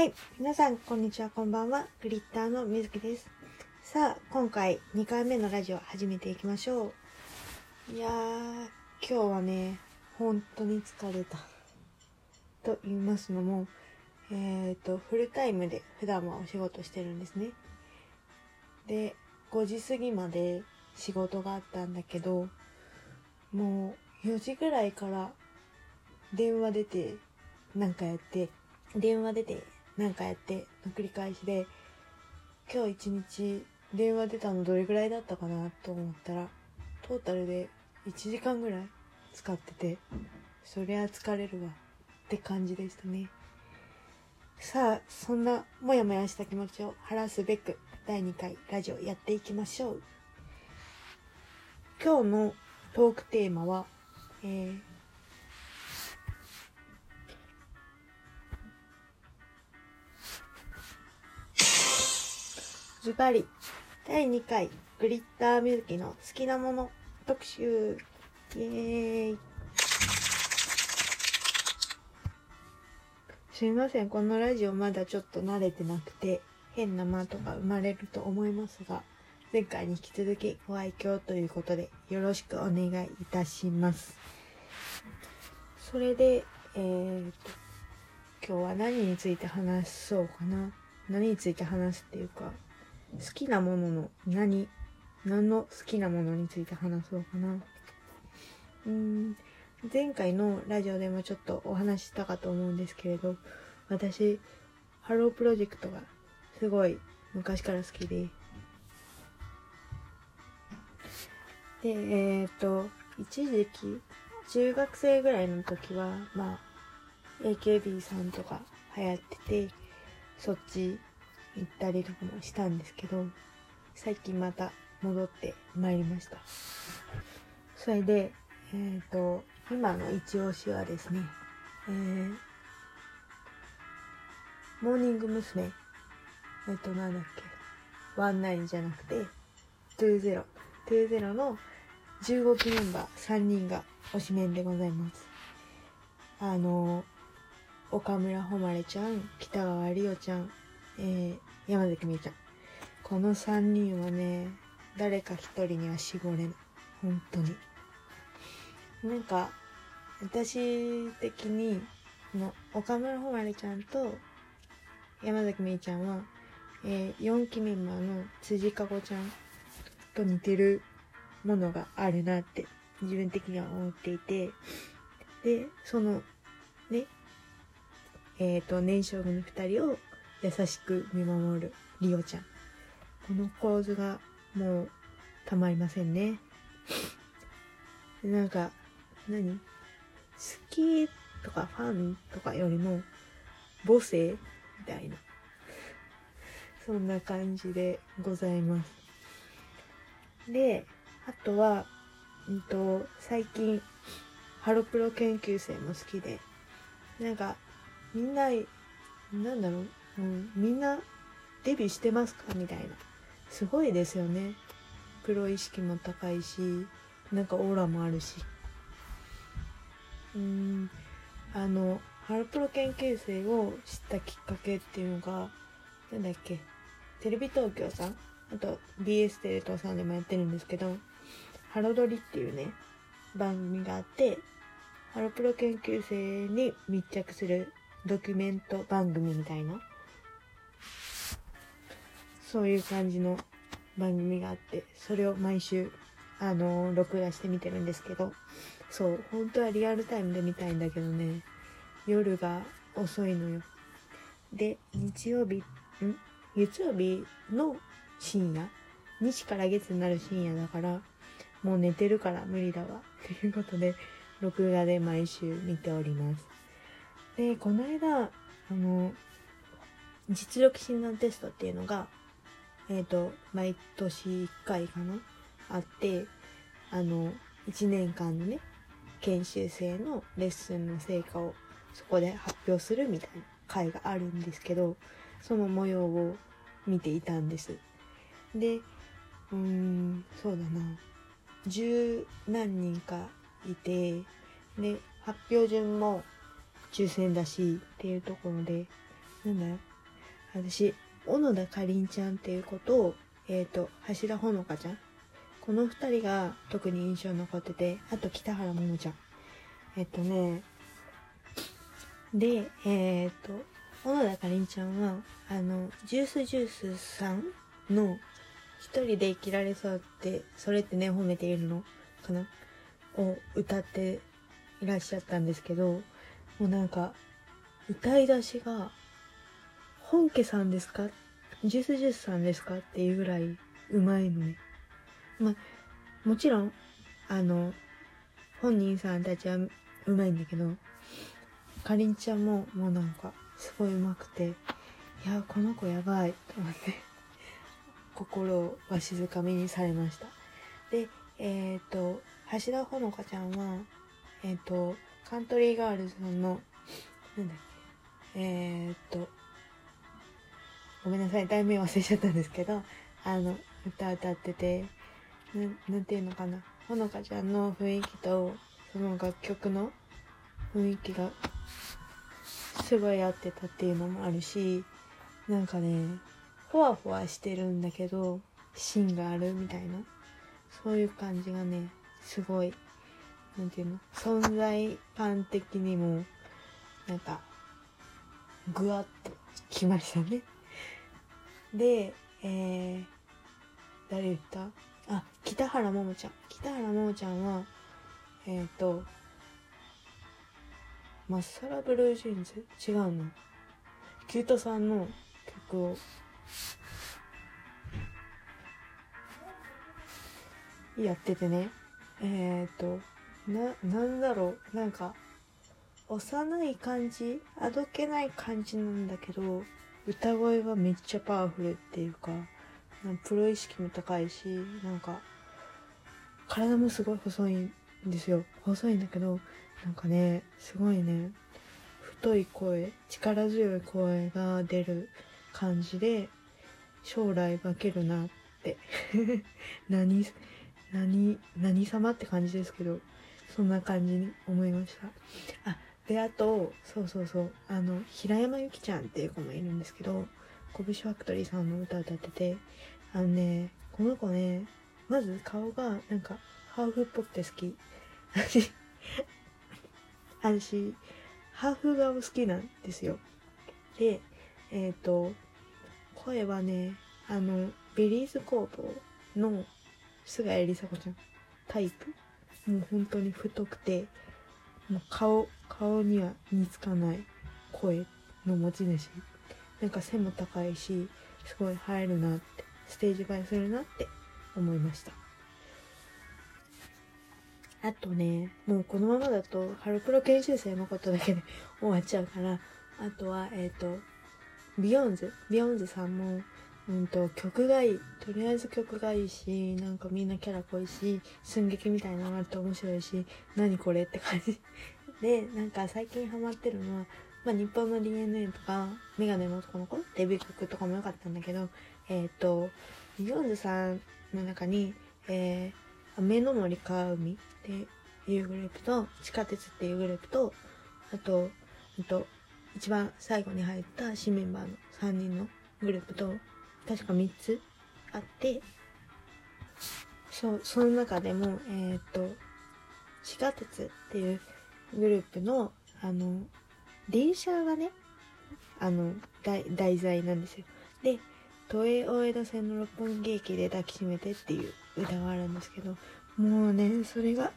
はい。皆さん、こんにちは、こんばんは。グリッターのみずきです。さあ、今回2回目のラジオ始めていきましょう。いやー、今日はね、本当に疲れた。と言いますのも、えっ、と、フルタイムで普段はお仕事してるんですね。で、5時過ぎまで仕事があったんだけど、もう4時ぐらいから電話出て、なんかやって、電話出て、なんかやっての繰り返しで、今日一日電話出たのどれぐらいだったかなと思ったら、トータルで1時間ぐらい使ってて、そりゃ疲れるわって感じでしたね。さあ、そんなもやもやした気持ちを晴らすべく、第2回ラジオやっていきましょう。今日のトークテーマは、えーズバリ。第2回。グリッターミルキの好きなもの特集。イエーイ。すいません。このラジオまだちょっと慣れてなくて変な間とか生まれると思いますが前回に引き続きご愛嬌ということでよろしくお願いいたします。それでえー、と今日は何について話そうかな。何について話すっていうか好きなものの何？何の好きなものについて話そうかな。うん、前回のラジオでもちょっとお話ししたかと思うんですけれど、私、ハロープロジェクトがすごい昔から好きで、で、えっ、と、一時期、中学生ぐらいの時は、まあ、AKB さんとか流行ってて、そっち行ったりとかもしたんですけど最近また戻ってまいりました。それでえっ、と今の一押しはですねえー、モーニング娘。えっ、となんだっけワンナインじゃなくて20 20の15期メンバー3人が推しメンでございます。あの岡村誉ちゃん北川里央ちゃんえー、山崎みゆちゃん。この3人はね、誰か一人には絞れない。本当に。なんか、私的に、の岡村誉ちゃんと山崎みゆちゃんは、えー、4期メンバーの辻かごちゃんと似てるものがあるなって自分的には思っていて、で、その、ね、えっ、ー、と、年少組2人を優しく見守るリオちゃん。この構図がもうたまりませんね。なんか、何？好きとかファンとかよりも母性みたいな。そんな感じでございます。で、あとは、うんと、最近、ハロプロ研究生も好きで、なんか、みんな、なんだろう、うん、みんなデビューしてますか？みたいな。すごいですよね。プロ意識も高いし、なんかオーラもあるし。うん、あの、ハロプロ研究生を知ったきっかけっていうのが、なんだっけ、テレビ東京さん？あと BS テレ東さんでもやってるんですけど、ハロドリっていうね、番組があって、ハロプロ研究生に密着するドキュメント番組みたいなそういう感じの番組があって、それを毎週、あの、録画して見てるんですけど、そう、本当はリアルタイムで見たいんだけどね、夜が遅いのよ。で、日曜日、ん？月曜日の深夜、西から月になる深夜だから、もう寝てるから無理だわ。ということで、録画で毎週見ております。で、この間、あの、実力診断テストっていうのが、えっ、ー、と、毎年1回かな？あって、あの、1年間のね、研修生のレッスンの成果をそこで発表するみたいな会があるんですけど、その模様を見ていたんです。で、うーん、そうだな。十何人かいて、で、発表順も抽選だしっていうところで、なんだ私小野田かりんちゃんっていう子とをえっ、と橋田ほのかちゃん。この2人が特に印象に残っててあと北原桃ちゃん。えっとねでえっ、と小野田かりんちゃんはあのジュースジュースさんの一人で生きられそうってそれってね褒めているのかなを歌っていらっしゃったんですけどもうなんか歌い出しが「本家さんですか？ジュースジュースさんですか?」っていうぐらいうまいのね。まあもちろんあの本人さんたちはうまいんだけどかりんちゃんももうなんかすごいうまくていやこの子やばいと思って心をわしづかみにされました。でえっ、と橋田ほのかちゃんはえっ、とカントリーガールズさんのなんだっけ？えっ、とごめんなさい題名忘れちゃったんですけどあの歌歌っててななんていうのかな。ほのかちゃんの雰囲気とその楽曲の雰囲気がすごい合ってたっていうのもあるしなんかねほわほわしてるんだけど芯があるみたいなそういう感じがねすごいなんていうの存在感的にもなんかぐわっときましたね。でえー、誰言った？あ北原桃ちゃん。北原桃ちゃんはえっ、ー、とマッサラブルージーンズ？違うの？キュートさんの曲を。やっててね。えっ、ー、とななんだろう？なんか幼い感じ？あどけない感じなんだけど歌声がめっちゃパワフルっていうかプロ意識も高いしなんか体もすごい細いんですよ。細いんだけどなんかねすごいね太い声力強い声が出る感じで将来化けるなって。何何何様って感じですけどそんな感じに思いました。あであとそうそうそうあの平山由紀ちゃんっていう子もいるんですけど拳ファクトリーさんの歌歌っててあのねこの子ねまず顔がなんかハーフっぽくて好き。私私ハーフ顔好きなんですよ。でえっ、ー、と声はねあのベリーズ工房の菅谷梨紗子ちゃんタイプ。もう本当に太くてもう顔顔には似つかない声の持ち主。なんか背も高いしすごい映えるなってステージ映えするなって思いました。あとねもうこのままだとハロプロ研修生のことだけで 終わっちゃうからあとはえっ、ー、とBEYOOOOONDS。 BEYOOOOONDS さんもうんと曲がいい。とりあえず曲がいいしなんかみんなキャラ濃いし寸劇みたいなのがあると面白いし何これって感じ。でなんか最近ハマってるのは、まあ、ニッポンノ DNA とかメガネの男の子？デビュー曲とかも良かったんだけどえっ、ー、と BEYOOOOONDS さんの中に、えー、雨ノ森川海っていうグループと地下鉄っていうグループとあとあと一番最後に入った新メンバーの3人のグループと確か3つあってそうその中でもえっ、と地下鉄っていうグループのあの電車がねあの題材なんですよ。で都営大江戸線の六本木駅で抱きしめてっていう歌があるんですけどもうねそれが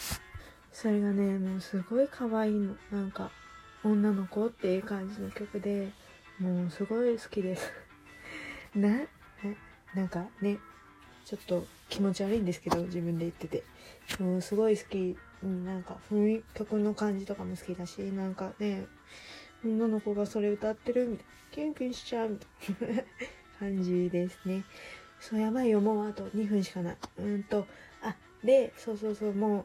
それがねもうすごい可愛いの。なんか女の子っていう感じの曲でもうすごい好きです。な、なんかね、ちょっと気持ち悪いんですけど、自分で言ってて。もうすごい好き。なんか、雰囲曲の感じとかも好きだし、なんかね、女の子がそれ歌ってるみたいな。キュンキュンしちゃうみたいな感じですね。そう、やばいよ。もうあと2分しかない。うんと、あ、で、そうそうそう、もう、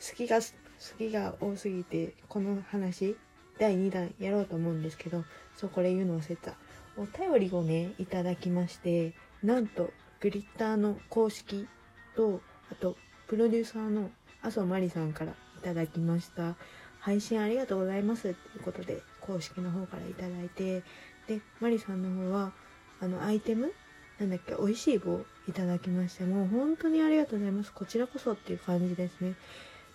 好きが、好きが多すぎて、この話、第2弾やろうと思うんですけど、そう、これ言うの忘れた。お便りをね、いただきまして、なんと、グリッターの公式と、あと、プロデューサーの麻生まりさんからいただきました。配信ありがとうございます。っていうことで、公式の方からいただいて、でマリさんの方はあのアイテム？なんだっけ？美味しい棒いただきましてもう本当にありがとうございます。こちらこそっていう感じですね。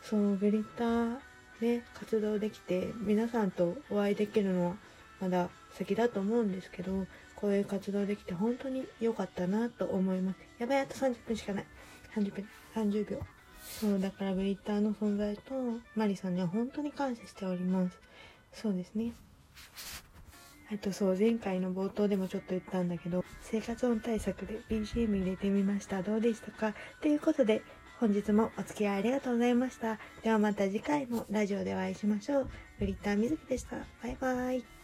そうグリッターで活動できて皆さんとお会いできるのはまだ先だと思うんですけどこういう活動できて本当に良かったなと思います。やばいあと30分しかない。30分30秒。そうだからグリッターの存在とマリさんには本当に感謝しております。そうですね。あとそう前回の冒頭でもちょっと言ったんだけど生活音対策で BGM 入れてみました。どうでしたか？ということで本日もお付き合いありがとうございました。ではまた次回のラジオでお会いしましょう。グリッターみずきでした。バイバーイ。